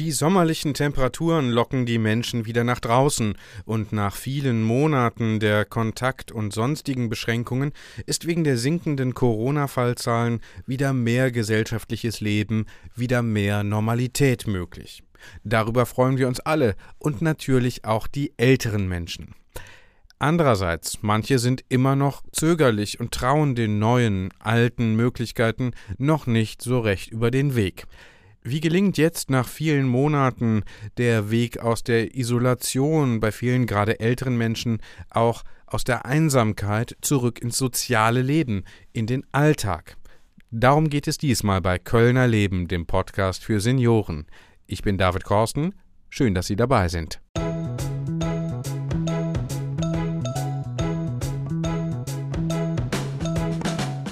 Die sommerlichen Temperaturen locken die Menschen wieder nach draußen, und nach vielen Monaten der Kontakt- und sonstigen Beschränkungen ist wegen der sinkenden Corona-Fallzahlen wieder mehr gesellschaftliches Leben, wieder mehr Normalität möglich. Darüber freuen wir uns alle und natürlich auch die älteren Menschen. Andererseits, manche sind immer noch zögerlich und trauen den neuen, alten Möglichkeiten noch nicht so recht über den Weg. Wie gelingt jetzt nach vielen Monaten der Weg aus der Isolation bei vielen gerade älteren Menschen, auch aus der Einsamkeit zurück ins soziale Leben, in den Alltag? Darum geht es diesmal bei Kölner Leben, dem Podcast für Senioren. Ich bin David Korsten. Schön, dass Sie dabei sind.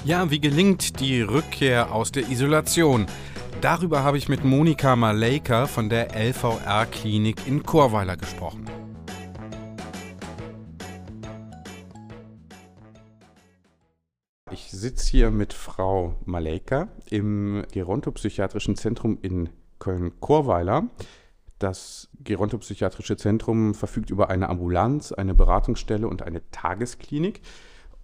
Ja, wie gelingt die Rückkehr aus der Isolation? Darüber habe ich mit Monika Maleika von der LVR-Klinik in Chorweiler gesprochen. Ich sitze hier mit Frau Maleika im Gerontopsychiatrischen Zentrum in Köln-Chorweiler. Das Gerontopsychiatrische Zentrum verfügt über eine Ambulanz, eine Beratungsstelle und eine Tagesklinik.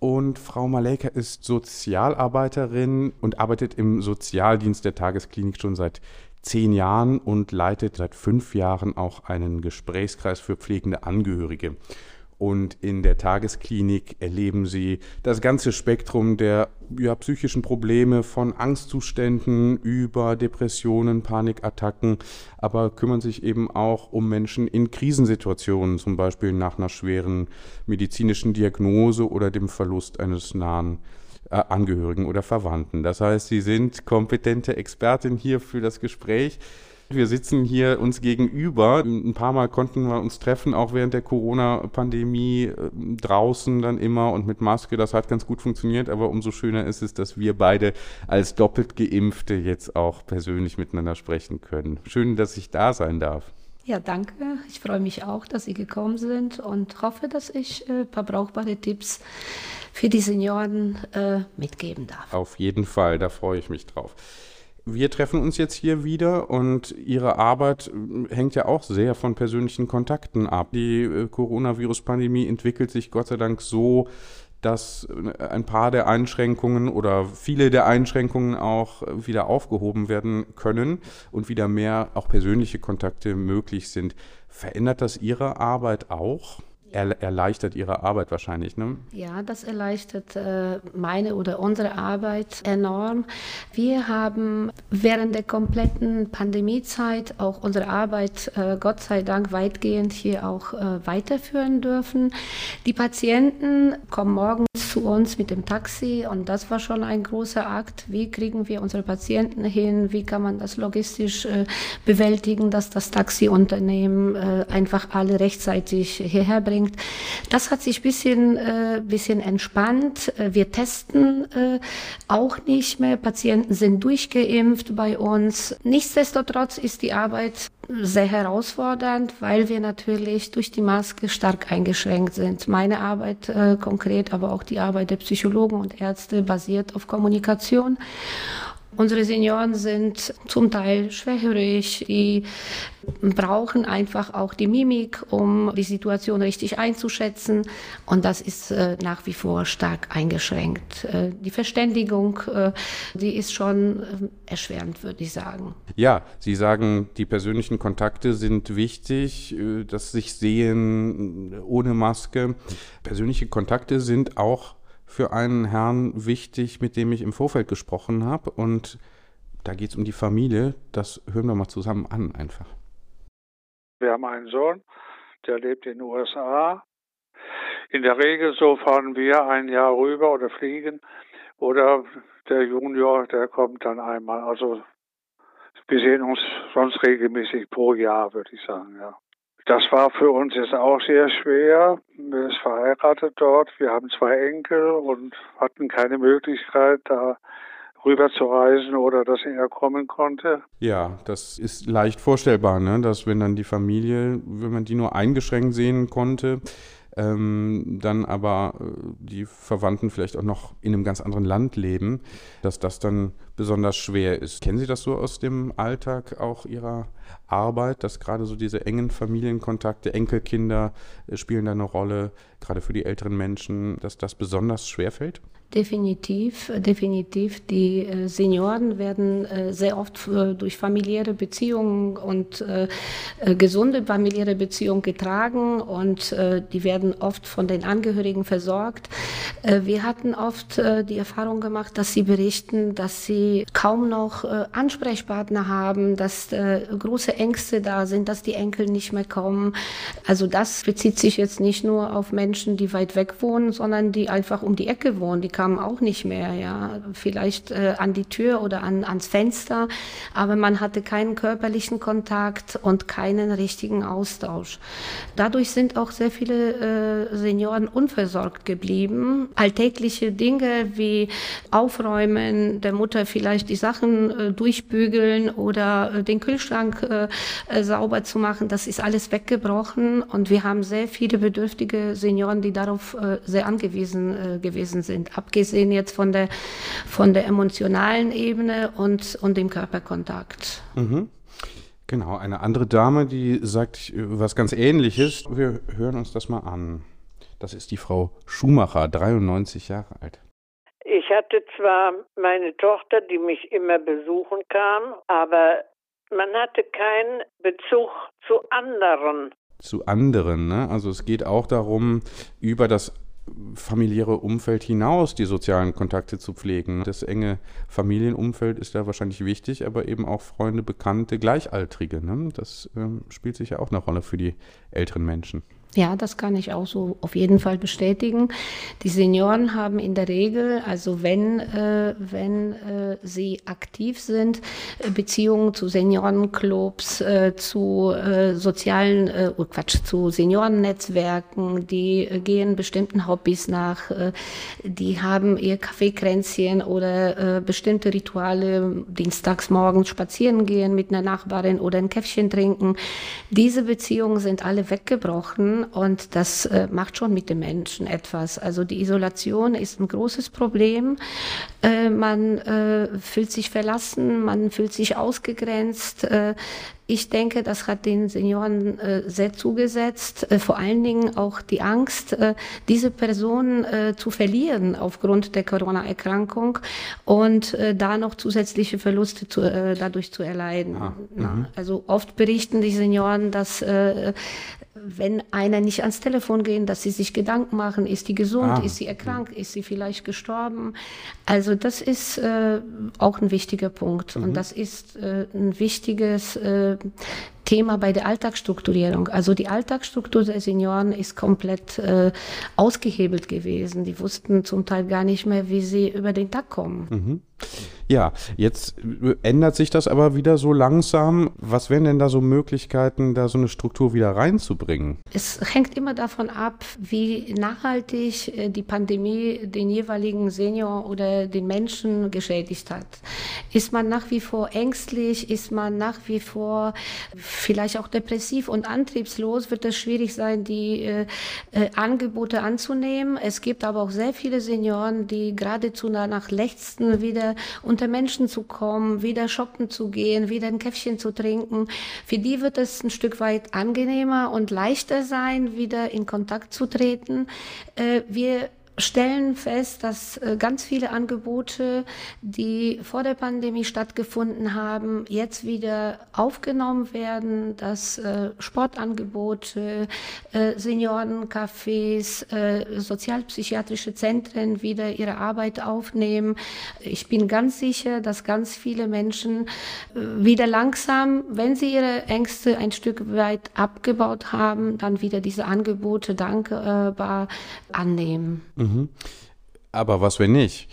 Und Frau Maleka ist Sozialarbeiterin und arbeitet im Sozialdienst der Tagesklinik schon seit zehn Jahren und leitet seit fünf Jahren auch einen Gesprächskreis für pflegende Angehörige. Und in der Tagesklinik erleben sie das ganze Spektrum der ja, psychischen Probleme von Angstzuständen über Depressionen, Panikattacken, aber kümmern sich eben auch um Menschen in Krisensituationen, zum Beispiel nach einer schweren medizinischen Diagnose oder dem Verlust eines nahen äh, Angehörigen oder Verwandten. Das heißt, sie sind kompetente Expertin hier für das Gespräch. Wir sitzen hier uns gegenüber. Ein paar Mal konnten wir uns treffen, auch während der Corona-Pandemie äh, draußen dann immer und mit Maske. Das hat ganz gut funktioniert, aber umso schöner ist es, dass wir beide als doppelt geimpfte jetzt auch persönlich miteinander sprechen können. Schön, dass ich da sein darf. Ja, danke. Ich freue mich auch, dass Sie gekommen sind und hoffe, dass ich ein äh, paar brauchbare Tipps für die Senioren äh, mitgeben darf. Auf jeden Fall, da freue ich mich drauf wir treffen uns jetzt hier wieder und Ihre Arbeit äh, hängt ja auch sehr von persönlichen Kontakten ab. Die äh, Coronavirus-Pandemie entwickelt sich Gott sei Dank so, dass äh, ein paar der Einschränkungen oder viele der Einschränkungen auch wieder aufgehoben werden können und wieder mehr auch persönliche Kontakte möglich sind. Verändert das Ihre Arbeit auch? Er, erleichtert Ihre Arbeit wahrscheinlich, ne? Ja, das erleichtert äh, meine oder unsere Arbeit enorm. Wir haben während der kompletten Pandemiezeit auch unsere Arbeit, äh, Gott sei Dank, weitgehend hier auch äh, weiterführen dürfen. Die Patienten kommen morgens zu uns mit dem Taxi und das war schon ein großer Akt. Wie kriegen wir unsere Patienten hin? Wie kann man das logistisch äh, bewältigen, dass das Taxiunternehmen äh, einfach alle rechtzeitig hierher bringt? Bringt. Das hat sich bisschen, äh, bisschen entspannt. Äh, wir testen äh, auch nicht mehr. Patienten sind durchgeimpft bei uns. Nichtsdestotrotz ist die Arbeit sehr herausfordernd, weil wir natürlich durch die Maske stark eingeschränkt sind. Meine Arbeit äh, konkret, aber auch die Arbeit der Psychologen und Ärzte basiert auf Kommunikation. Unsere Senioren sind zum Teil schwerhörig, die brauchen einfach auch die Mimik, um die Situation richtig einzuschätzen. Und das ist äh, nach wie vor stark eingeschränkt. Äh, die Verständigung, äh, die ist schon äh, erschwerend, würde ich sagen. Ja, Sie sagen, die persönlichen Kontakte sind wichtig, äh, dass sich sehen ohne Maske. Persönliche Kontakte sind auch für einen Herrn wichtig, mit dem ich im Vorfeld gesprochen habe. Und da geht es um die Familie. Das hören wir mal zusammen an einfach. Wir haben einen Sohn, der lebt in den USA. In der Regel so fahren wir ein Jahr rüber oder fliegen. Oder der Junior, der kommt dann einmal. Also wir sehen uns sonst regelmäßig pro Jahr, würde ich sagen, ja. Das war für uns jetzt auch sehr schwer. Wir sind verheiratet dort. Wir haben zwei Enkel und hatten keine Möglichkeit, da rüber zu reisen oder dass er kommen konnte. Ja, das ist leicht vorstellbar, ne? dass wenn dann die Familie, wenn man die nur eingeschränkt sehen konnte, ähm, dann aber äh, die Verwandten vielleicht auch noch in einem ganz anderen Land leben, dass das dann besonders schwer ist. Kennen Sie das so aus dem Alltag auch Ihrer Arbeit, dass gerade so diese engen Familienkontakte, Enkelkinder äh, spielen da eine Rolle, gerade für die älteren Menschen, dass das besonders schwer fällt? Definitiv, definitiv. Die äh, Senioren werden äh, sehr oft äh, durch familiäre Beziehungen und gesunde familiäre Beziehungen getragen und die werden oft von den Angehörigen versorgt. wir hatten oft die Erfahrung gemacht, dass sie berichten, dass sie kaum noch Ansprechpartner haben, dass große Ängste da sind, dass die Enkel nicht mehr kommen. Also das bezieht sich jetzt nicht nur auf Menschen, die weit weg wohnen, sondern die einfach um die Ecke wohnen. Die kamen auch nicht mehr, ja. Vielleicht äh, an die Tür oder an, ans Fenster, aber man hatte keinen körperlichen Kontakt und keinen richtigen Austausch. Dadurch sind auch sehr viele äh, Senioren unversorgt geblieben. Alltägliche Dinge wie Aufräumen, der Mutter vielleicht die Sachen äh, durchbügeln oder äh, den Kühlschrank äh, äh, sauber zu machen, das ist alles weggebrochen und wir haben sehr viele bedürftige Senioren, die darauf sehr angewiesen gewesen sind abgesehen jetzt von der, von der emotionalen Ebene und, und dem Körperkontakt. Mhm. Genau, eine andere Dame, die sagt was ganz Ähnliches. Wir hören uns das mal an. Das ist die Frau Schumacher, 93 Jahre alt. Ich hatte zwar meine Tochter, die mich immer besuchen kam, aber man hatte keinen Bezug zu anderen. Zu anderen, ne? Also es geht auch darum, über das familiäre Umfeld hinaus die sozialen Kontakte zu pflegen. Das enge Familienumfeld ist da wahrscheinlich wichtig, aber eben auch Freunde, Bekannte, Gleichaltrige. Ne? Das äh, spielt sicher auch eine Rolle für die älteren Menschen. Ja, das kann ich auch so auf jeden Fall bestätigen. Die Senioren haben in der Regel, also wenn, äh, wenn äh, sie aktiv sind, äh, Beziehungen zu Seniorenclubs, äh, zu äh, sozialen, äh, oh Quatsch, zu Seniorennetzwerken, die gehen bestimmten Hobbys nach, die haben ihr Kaffeekränzchen oder bestimmte Rituale, dienstags morgens spazieren gehen mit einer Nachbarin oder ein Käffchen trinken. Diese Beziehungen sind alle weggebrochen und das äh, macht schon mit den Menschen etwas. Also die Isolation ist ein großes Problem. Äh, man äh, fühlt sich verlassen, man fühlt sich ausgegrenzt. Ich denke, das hat den Senioren äh, sehr zugesetzt. Äh, vor allen Dingen auch die Angst, äh, diese Person äh, zu verlieren aufgrund der Corona-Erkrankung und äh, da noch zusätzliche Verluste zu, äh, dadurch zu erleiden. Ah, Na, also oft berichten die Senioren, dass wenn einer nicht ans Telefon gehen, dass sie sich Gedanken machen, ist die gesund, ah. ist sie erkrankt, ist sie vielleicht gestorben. Also das ist auch ein wichtiger Punkt mhm. und das ist ein wichtiges Thema bei der Alltagsstrukturierung. Also die Alltagsstruktur der Senioren ist komplett äh, ausgehebelt gewesen. Die wussten zum Teil gar nicht mehr, wie sie über den Tag kommen. Mhm. Ja, jetzt ändert sich das aber wieder so langsam. Was wären denn da so Möglichkeiten, da so eine Struktur wieder reinzubringen? Es hängt immer davon ab, wie nachhaltig äh, die Pandemie den jeweiligen Senior oder den Menschen geschädigt hat. Ist man nach wie vor ängstlich? Ist man nach wie vor vielleicht auch depressiv und antriebslos? Wird es schwierig sein, die äh, äh, Angebote anzunehmen? Es gibt aber auch sehr viele Senioren, die geradezu danach lechzen, wieder unter Menschen zu kommen, wieder shoppen zu gehen, wieder ein Käffchen zu trinken. Für die wird es ein Stück weit angenehmer und leichter sein, wieder in Kontakt zu treten. Äh, wir stellen fest, dass äh, ganz viele Angebote, die vor der Pandemie stattgefunden haben, jetzt wieder aufgenommen werden, dass äh, Sportangebote, äh, Seniorencafés, sozialpsychiatrische Zentren wieder ihre Arbeit aufnehmen. Ich bin ganz sicher, dass ganz viele Menschen wieder langsam, wenn sie ihre Ängste ein Stück weit abgebaut haben, dann wieder diese Angebote dankbar annehmen. Mhm. Aber was, wenn nicht?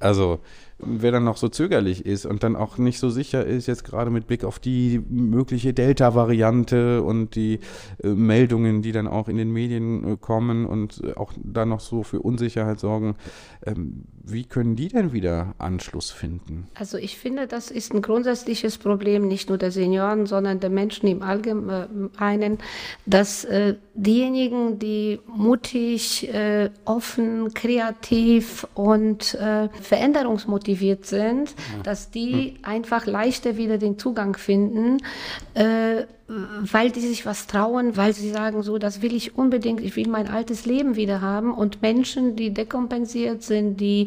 Also, wer dann noch so zögerlich ist und dann auch nicht so sicher ist, jetzt gerade mit Blick auf die mögliche Delta-Variante und die äh, Meldungen, die dann auch in den Medien äh, kommen und auch dann noch so für Unsicherheit sorgen, ähm, wie können die denn wieder Anschluss finden? Also ich finde, das ist ein grundsätzliches Problem nicht nur der Senioren, sondern der Menschen im Allgemeinen, dass äh, diejenigen, die mutig, äh, offen, kreativ und äh, veränderungsmotiviert sind, ja. dass die hm. einfach leichter wieder den Zugang finden äh, weil die sich was trauen, weil sie sagen, so, das will ich unbedingt, ich will mein altes Leben wieder haben. Und Menschen, die dekompensiert sind, die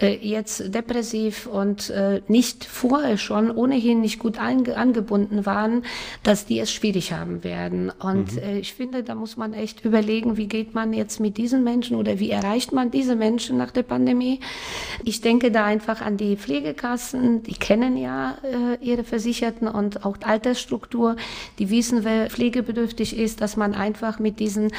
äh, jetzt depressiv und äh, nicht vorher schon ohnehin nicht gut angebunden waren, dass die es schwierig haben werden. Und mhm. äh, ich finde, da muss man echt überlegen, wie geht man jetzt mit diesen Menschen oder wie erreicht man diese Menschen nach der Pandemie. Ich denke da einfach an die Pflegekassen, die kennen ja äh, ihre Versicherten und auch Altersstruktur die wissen, wer pflegebedürftig ist, dass man einfach mit diesen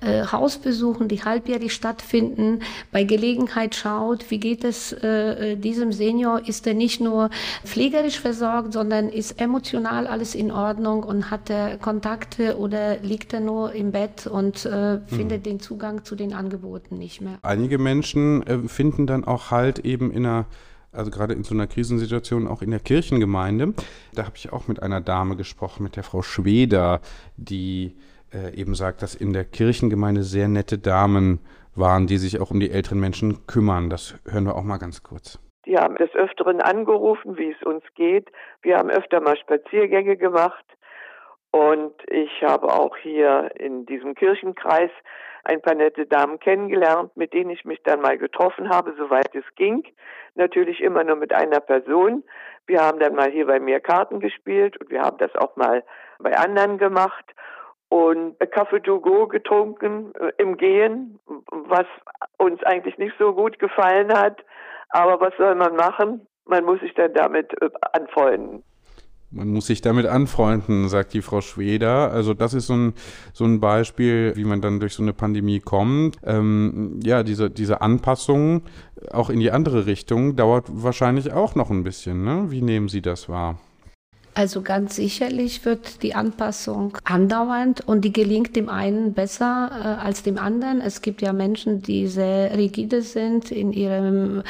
äh, Hausbesuchen, die halbjährlich stattfinden, bei Gelegenheit schaut, wie geht es äh, äh, diesem Senior, ist er nicht nur pflegerisch versorgt, sondern ist emotional alles in Ordnung und hat er Kontakte oder liegt er nur im Bett und äh, findet mhm. den Zugang zu den Angeboten nicht mehr. Einige Menschen äh, finden dann auch halt eben in einer also gerade in so einer Krisensituation auch in der Kirchengemeinde. Da habe ich auch mit einer Dame gesprochen, mit der Frau Schweder, die äh, eben sagt, dass in der Kirchengemeinde sehr nette Damen waren, die sich auch um die älteren Menschen kümmern. Das hören wir auch mal ganz kurz. Die haben des Öfteren angerufen, wie es uns geht. Wir haben öfter mal Spaziergänge gemacht. Und ich habe auch hier in diesem Kirchenkreis ein paar nette Damen kennengelernt, mit denen ich mich dann mal getroffen habe, soweit es ging. Natürlich immer nur mit einer Person. Wir haben dann mal hier bei mir Karten gespielt und wir haben das auch mal bei anderen gemacht und Kaffee to go getrunken äh, im Gehen, was uns eigentlich nicht so gut gefallen hat. Aber was soll man machen? Man muss sich dann damit äh, anfreunden. Man muss sich damit anfreunden, sagt die Frau Schweder. Also das ist so ein, so ein Beispiel, wie man dann durch so eine Pandemie kommt. Ähm, ja, diese, diese Anpassung auch in die andere Richtung dauert wahrscheinlich auch noch ein bisschen. Ne? Wie nehmen Sie das wahr? Also ganz sicherlich wird die Anpassung andauernd und die gelingt dem einen besser äh, als dem anderen. Es gibt ja Menschen, die sehr rigide sind in ihrem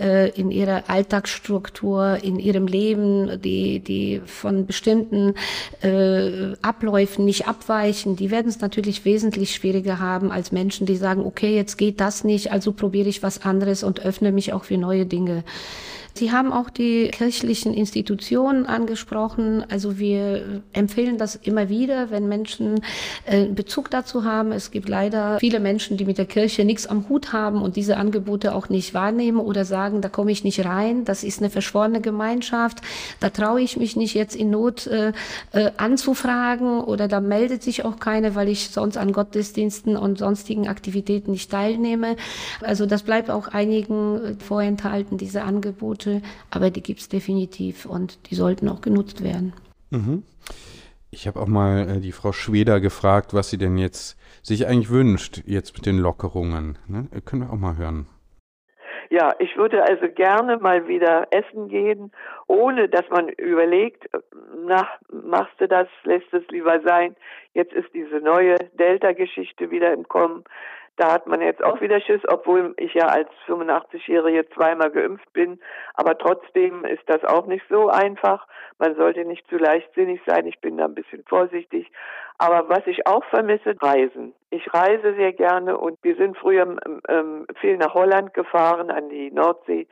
äh, in ihrer Alltagsstruktur, in ihrem Leben, die die von bestimmten äh, Abläufen nicht abweichen. Die werden es natürlich wesentlich schwieriger haben als Menschen, die sagen, okay, jetzt geht das nicht, also probiere ich was anderes und öffne mich auch für neue Dinge. Sie haben auch die kirchlichen Institutionen angesprochen. Also wir empfehlen das immer wieder, wenn Menschen äh, Bezug dazu haben. Es gibt leider viele Menschen, die mit der Kirche nichts am Hut haben und diese Angebote auch nicht wahrnehmen oder sagen, da komme ich nicht rein. Das ist eine verschworene Gemeinschaft. Da traue ich mich nicht jetzt in Not äh, äh, anzufragen oder da meldet sich auch keine, weil ich sonst an Gottesdiensten und sonstigen Aktivitäten nicht teilnehme. Also das bleibt auch einigen äh, vorenthalten, diese Angebote. Angebote, aber die gibt es definitiv und die sollten auch genutzt werden. Mhm. Ich habe auch mal äh, die Frau Schweder gefragt, was sie denn jetzt sich eigentlich wünscht, jetzt mit den Lockerungen. Ne? Äh, können wir auch mal hören. Ja, ich würde also gerne mal wieder essen gehen, ohne dass man überlegt, na, machst du das, lässt es lieber sein. Jetzt ist diese neue Delta-Geschichte wieder im Kommen. Da hat man jetzt auch wieder Schiss, obwohl ich ja als 85-Jährige zweimal geimpft bin. Aber trotzdem ist das auch nicht so einfach. Man sollte nicht zu leichtsinnig sein. Ich bin da ein bisschen vorsichtig. Aber was ich auch vermisse, Reisen. Ich reise sehr gerne und wir sind früher ähm, ähm viel nach Holland gefahren, an die Nordsee.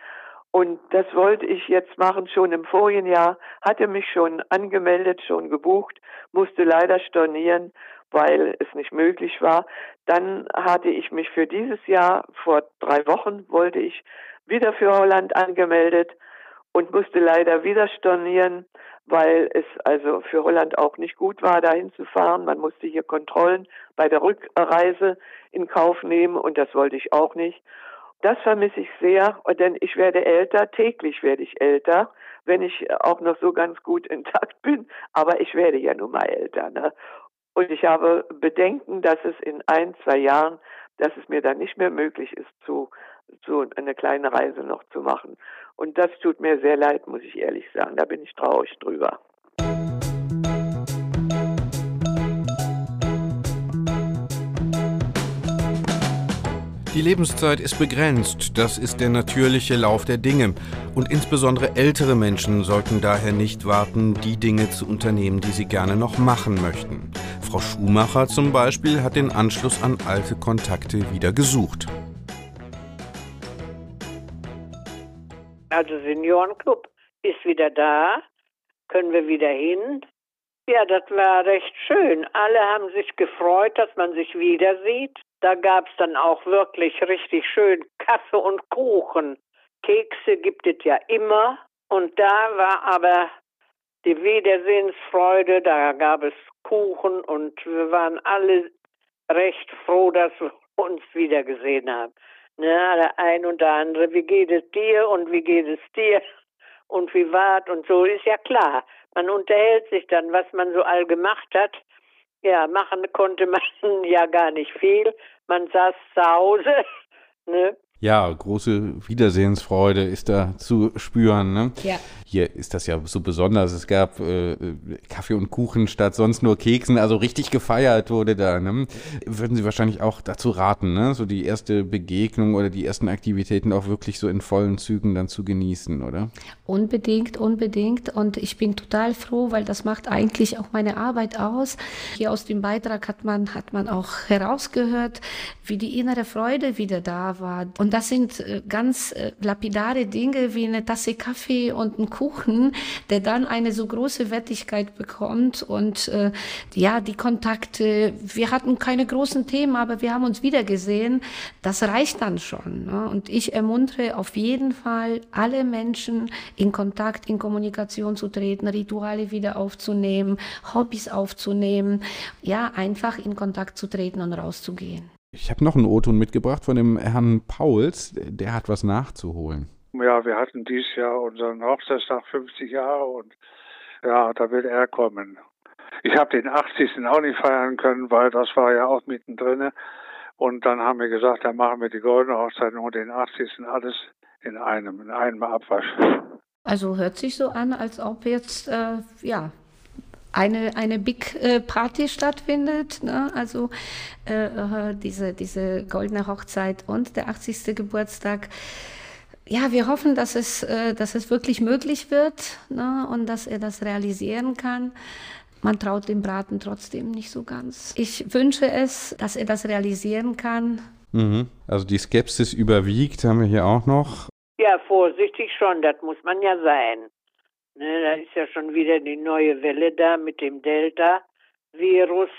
Und das wollte ich jetzt machen, schon im vorigen Jahr, hatte mich schon angemeldet, schon gebucht, musste leider stornieren, weil es nicht möglich war. Dann hatte ich mich für dieses Jahr, vor drei Wochen, wollte ich wieder für Holland angemeldet und musste leider wieder stornieren, weil es also für Holland auch nicht gut war, dahin zu fahren. Man musste hier Kontrollen bei der Rückreise in Kauf nehmen und das wollte ich auch nicht. Das vermisse ich sehr, denn ich werde älter, täglich werde ich älter, wenn ich auch noch so ganz gut intakt bin, aber ich werde ja nun mal älter. Ne? Und ich habe Bedenken, dass es in ein, zwei Jahren, dass es mir dann nicht mehr möglich ist, zu, zu eine kleine Reise noch zu machen. Und das tut mir sehr leid, muss ich ehrlich sagen. Da bin ich traurig drüber. Die Lebenszeit ist begrenzt, das ist der natürliche Lauf der Dinge. Und insbesondere ältere Menschen sollten daher nicht warten, die Dinge zu unternehmen, die sie gerne noch machen möchten. Frau Schumacher zum Beispiel hat den Anschluss an alte Kontakte wieder gesucht. Also Seniorenclub ist wieder da, können wir wieder hin. Ja, das war recht schön. Alle haben sich gefreut, dass man sich wieder sieht. Da gab es dann auch wirklich richtig schön Kaffee und Kuchen. Kekse gibt es ja immer. Und da war aber die Wiedersehensfreude, da gab es Kuchen und wir waren alle recht froh, dass wir uns wiedergesehen haben. Ne, der ein und der andere, wie geht es dir und wie geht es dir und wie war's und so, ist ja klar. Man unterhält sich dann, was man so all gemacht hat. Ja, machen konnte man ja gar nicht viel man saß zu Hause. Ne? Ja, große Wiedersehensfreude ist da zu spüren. Ne? Ja. Hier ist das ja so besonders. Es gab äh, Kaffee und Kuchen statt sonst nur Keksen. Also richtig gefeiert wurde da. Ne? Würden Sie wahrscheinlich auch dazu raten, ne? so die erste Begegnung oder die ersten Aktivitäten auch wirklich so in vollen Zügen dann zu genießen, oder? Unbedingt, unbedingt. Und ich bin total froh, weil das macht eigentlich auch meine Arbeit aus. Hier aus dem Beitrag hat man, hat man auch herausgehört, wie die innere Freude wieder da war. Und das sind äh, ganz äh, lapidare Dinge wie eine Tasse Kaffee und ein Kuchen, der dann eine so große Wertigkeit bekommt. Und äh, ja, die Kontakte, wir hatten keine großen Themen, aber wir haben uns wiedergesehen. Das reicht dann schon. Ne? Und ich ermuntere auf jeden Fall alle Menschen, in Kontakt, in Kommunikation zu treten, Rituale wieder aufzunehmen, Hobbys aufzunehmen, ja, einfach in Kontakt zu treten und rauszugehen. Ich habe noch einen O-Ton mitgebracht von dem Herrn Pauls, der hat was nachzuholen. Ja, wir hatten dieses Jahr unseren Hochzeitstag 50 Jahre und ja, da wird er kommen. Ich habe den 80. auch nicht feiern können, weil das war ja auch mittendrin. Und dann haben wir gesagt, dann machen wir die goldene Hochzeit und den 80. alles in einem, in einem Abwasch. Also hört sich so an, als ob jetzt äh, ja eine, eine Big äh, Party stattfindet. Ne? Also äh, äh, diese, diese goldene Hochzeit und der 80. Geburtstag. Ja, wir hoffen, dass es, äh, dass es wirklich möglich wird ne? und dass er das realisieren kann. Man traut dem Braten trotzdem nicht so ganz. Ich wünsche es, dass er das realisieren kann. Mhm. Also die Skepsis überwiegt, haben wir hier auch noch. Ja, vorsichtig schon, das muss man ja sein. Ne, da ist ja schon wieder die neue Welle da mit dem Delta-Virus.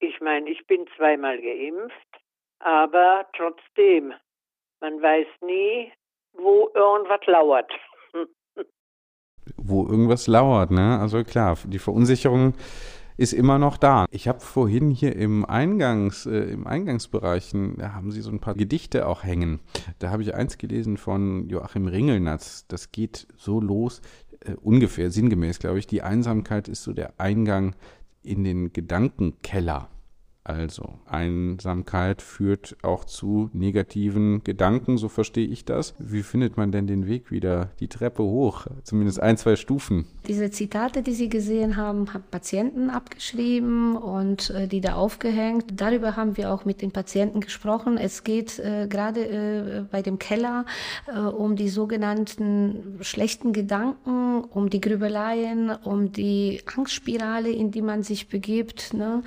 Ich meine, ich bin zweimal geimpft, aber trotzdem, man weiß nie, wo irgendwas lauert. wo irgendwas lauert, ne? Also klar, die Verunsicherung ist immer noch da. Ich habe vorhin hier im Eingangs, äh, im Eingangsbereichen, da haben sie so ein paar Gedichte auch hängen. Da habe ich eins gelesen von Joachim Ringelnatz. Das geht so los, äh, ungefähr sinngemäß, glaube ich. Die Einsamkeit ist so der Eingang in den Gedankenkeller. Also Einsamkeit führt auch zu negativen Gedanken, so verstehe ich das. Wie findet man denn den Weg wieder die Treppe hoch? Zumindest ein, zwei Stufen. Diese Zitate, die Sie gesehen haben, haben Patienten abgeschrieben und äh, die da aufgehängt. Darüber haben wir auch mit den Patienten gesprochen. Es geht äh, gerade äh, bei dem Keller äh, um die sogenannten schlechten Gedanken, um die Grübeleien, um die Angstspirale, in die man sich begibt. Ne?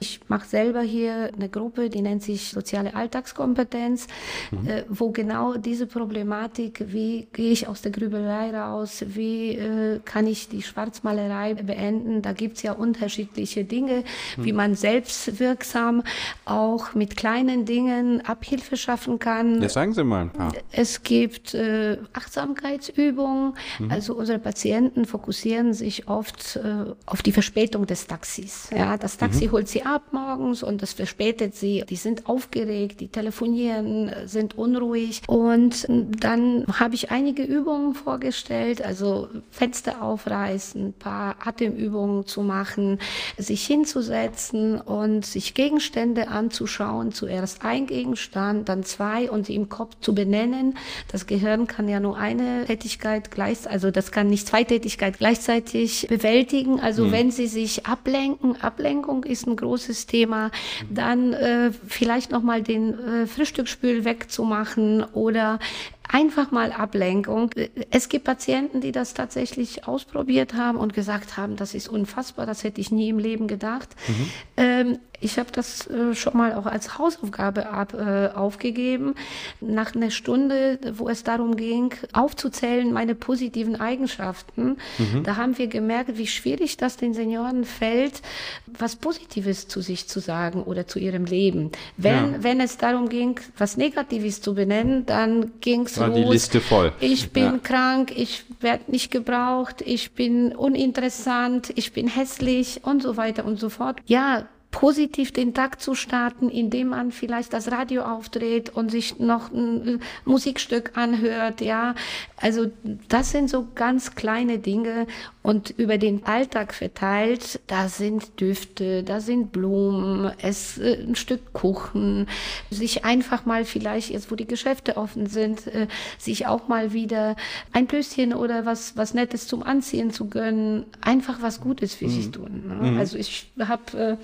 Ich mache selber hier eine Gruppe, die nennt sich soziale Alltagskompetenz, mhm. äh, wo genau diese Problematik, wie gehe ich aus der Grübelei raus, wie äh, kann ich die Schwarzmalerei beenden, da gibt es ja unterschiedliche Dinge, mhm. wie man selbstwirksam auch mit kleinen Dingen Abhilfe schaffen kann. Das sagen Sie mal ein paar. Es gibt äh, Achtsamkeitsübungen, mhm. also unsere Patienten fokussieren sich oft äh, auf die Verspätung des Taxis. Ja, das Taxi mhm. holt sie ab morgen morgens und das verspätet sie. Die sind aufgeregt, die telefonieren, sind unruhig. Und dann habe ich einige Übungen vorgestellt, also Fenster aufreißen, ein paar Atemübungen zu machen, sich hinzusetzen und sich Gegenstände anzuschauen. Zuerst ein Gegenstand, dann zwei und im Kopf zu benennen. Das Gehirn kann ja nur eine Tätigkeit gleichzeitig, also das kann nicht zwei Tätigkeiten gleichzeitig bewältigen. Also mhm. wenn sie sich ablenken, Ablenkung ist ein großes Thema Thema, dann äh, vielleicht noch mal den äh, Frühstücksspül wegzumachen oder einfach mal Ablenkung. Es gibt Patienten, die das tatsächlich ausprobiert haben und gesagt haben, das ist unfassbar, das hätte ich nie im Leben gedacht. Mhm. Ähm, ich habe das äh, schon mal auch als Hausaufgabe ab, äh, aufgegeben. Nach einer Stunde, wo es darum ging, aufzuzählen meine positiven Eigenschaften, mhm. da haben wir gemerkt, wie schwierig das den Senioren fällt, was Positives zu sich zu sagen oder zu ihrem Leben. Wenn, ja. wenn es darum ging, was Negatives zu benennen, dann ging es los. die Liste voll. Ich bin ja. krank, ich werde nicht gebraucht, ich bin uninteressant, ich bin hässlich und so weiter und so fort. Ja, positiv den Tag zu starten, indem man vielleicht das Radio aufdreht und sich noch ein Musikstück anhört, ja. Also das sind so ganz kleine Dinge und über den Alltag verteilt, da sind Düfte, da sind Blumen, es äh, ein Stück Kuchen, sich einfach mal vielleicht jetzt, wo die Geschäfte offen sind, äh, sich auch mal wieder ein Blöschen oder was was Nettes zum Anziehen zu gönnen, einfach was Gutes für mhm. sich tun. Ne? Mhm. Also ich habe äh,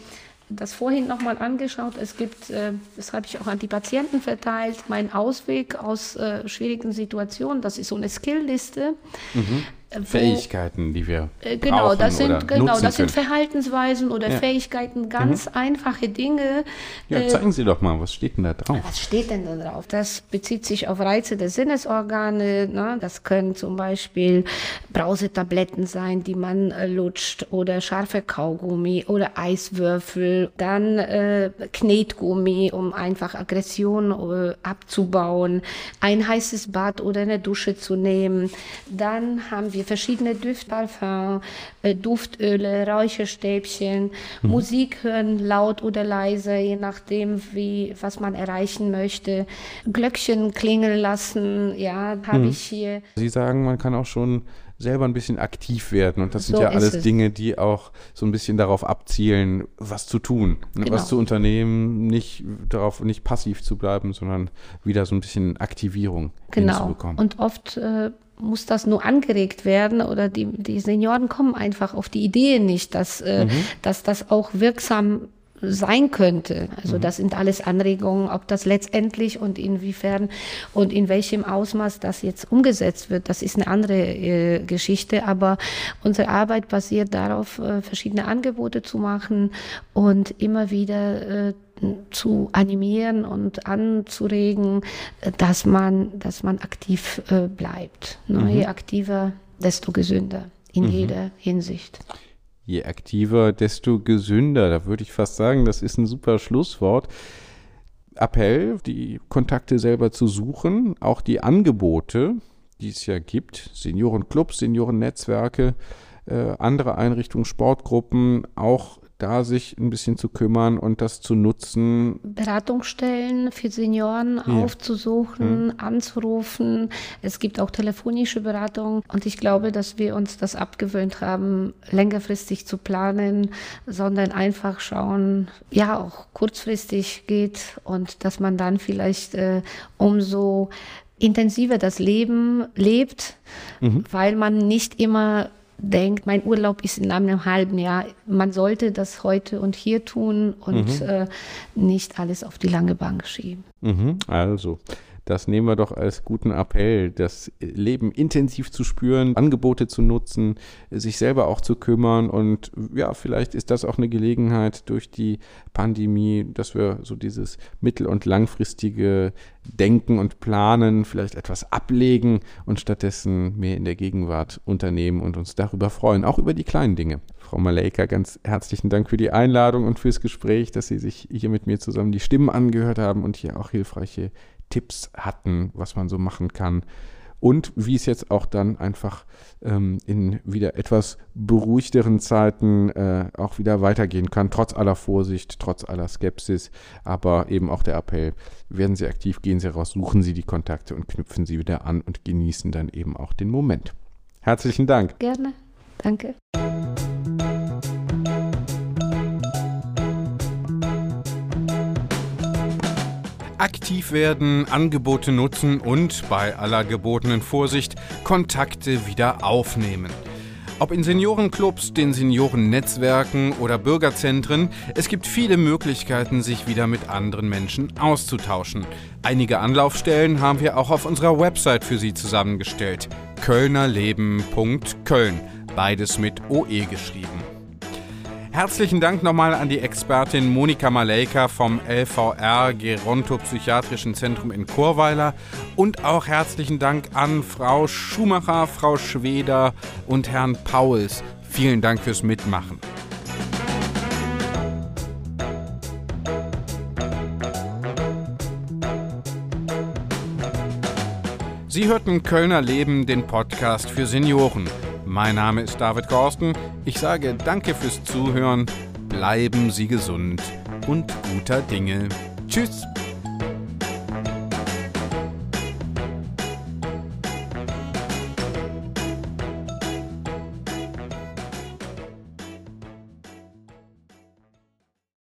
das vorhin nochmal angeschaut. Es gibt, äh, das habe ich auch an die Patienten verteilt, mein Ausweg aus äh, schwierigen Situationen. Das ist so eine Skillliste. Mhm. Fähigkeiten, die wir äh, genau, das sind genau, das sind Verhaltensweisen oder ja. Fähigkeiten, ganz mhm. einfache Dinge. Ja, äh, zeigen Sie doch mal, was steht denn da drauf? Was steht denn da drauf? Das bezieht sich auf Reize der Sinnesorgane. Ne? Das können zum Beispiel Brausetabletten sein, die man äh, lutscht oder scharfe Kaugummi oder Eiswürfel. Dann äh, Knetgummi, um einfach Aggression äh, abzubauen. Ein heißes Bad oder eine Dusche zu nehmen. Dann haben wir wir verschiedene Duftparfum, äh, Duftöle, Räucherstäbchen, mhm. Musik hören, laut oder leise, je nachdem, wie, was man erreichen möchte. Glöckchen klingeln lassen, ja, habe mhm. ich hier. Sie sagen, man kann auch schon selber ein bisschen aktiv werden. Und das sind so ja alles es. Dinge, die auch so ein bisschen darauf abzielen, was zu tun, ne? genau. was zu unternehmen, nicht darauf nicht passiv zu bleiben, sondern wieder so ein bisschen Aktivierung genau. hinzubekommen. Und oft äh, muss das nur angeregt werden oder die, die Senioren kommen einfach auf die Idee nicht, dass, äh, mhm. dass das auch wirksam sein könnte. Also mhm. das sind alles Anregungen, ob das letztendlich und inwiefern und in welchem Ausmaß das jetzt umgesetzt wird, das ist eine andere äh, Geschichte. Aber unsere Arbeit basiert darauf, äh, verschiedene Angebote zu machen und immer wieder äh, zu animieren und anzuregen, dass man, dass man aktiv äh, bleibt. Ne? Mhm. Je aktiver, desto gesünder in mhm. jeder Hinsicht. Je aktiver, desto gesünder. Da würde ich fast sagen, das ist ein super Schlusswort. Appell, die Kontakte selber zu suchen, auch die Angebote, die es ja gibt, Seniorenclubs, Seniorennetzwerke, äh, andere Einrichtungen, Sportgruppen, auch da sich ein bisschen zu kümmern und das zu nutzen. Beratungsstellen für Senioren ja. aufzusuchen, hm. anzurufen. Es gibt auch telefonische Beratung und ich glaube, dass wir uns das abgewöhnt haben, längerfristig zu planen, sondern einfach schauen, ja, auch kurzfristig geht und dass man dann vielleicht äh, umso intensiver das Leben lebt, mhm. weil man nicht immer denkt, mein Urlaub ist in einem halben Jahr. Man sollte das heute und hier tun und mhm. äh, nicht alles auf die lange Bank schieben. Mhm. Also, das nehmen wir doch als guten Appell, das Leben intensiv zu spüren, Angebote zu nutzen, sich selber auch zu kümmern. Und ja, vielleicht ist das auch eine Gelegenheit durch die Pandemie, dass wir so dieses mittel- und langfristige Denken und Planen vielleicht etwas ablegen und stattdessen mehr in der Gegenwart unternehmen und uns darüber freuen, auch über die kleinen Dinge. Frau Maleika, ganz herzlichen Dank für die Einladung und fürs Gespräch, dass Sie sich hier mit mir zusammen die Stimmen angehört haben und hier auch hilfreiche Tipps hatten, was man so machen kann. Und wie es jetzt auch dann einfach ähm, in wieder etwas beruhigteren Zeiten äh, auch wieder weitergehen kann, trotz aller Vorsicht, trotz aller Skepsis. Aber eben auch der Appell, werden Sie aktiv, gehen Sie raus, suchen Sie die Kontakte und knüpfen Sie wieder an und genießen dann eben auch den Moment. Herzlichen Dank. Gerne. Danke. Aktiv werden, Angebote nutzen und bei aller gebotenen Vorsicht Kontakte wieder aufnehmen. Ob in Seniorenclubs, den Seniorennetzwerken oder Bürgerzentren, es gibt viele Möglichkeiten, sich wieder mit anderen Menschen auszutauschen. Einige Anlaufstellen haben wir auch auf unserer Website für Sie zusammengestellt. Kölnerleben.köln. Beides mit OE geschrieben. Herzlichen Dank nochmal an die Expertin Monika Malejka vom LVR Gerontopsychiatrischen Zentrum in Chorweiler und auch herzlichen Dank an Frau Schumacher, Frau Schweder und Herrn Pauls. Vielen Dank fürs Mitmachen. Sie hörten Kölner Leben, den Podcast für Senioren. Mein Name ist David Gorsten. Ich sage danke fürs Zuhören. Bleiben Sie gesund und guter Dinge. Tschüss.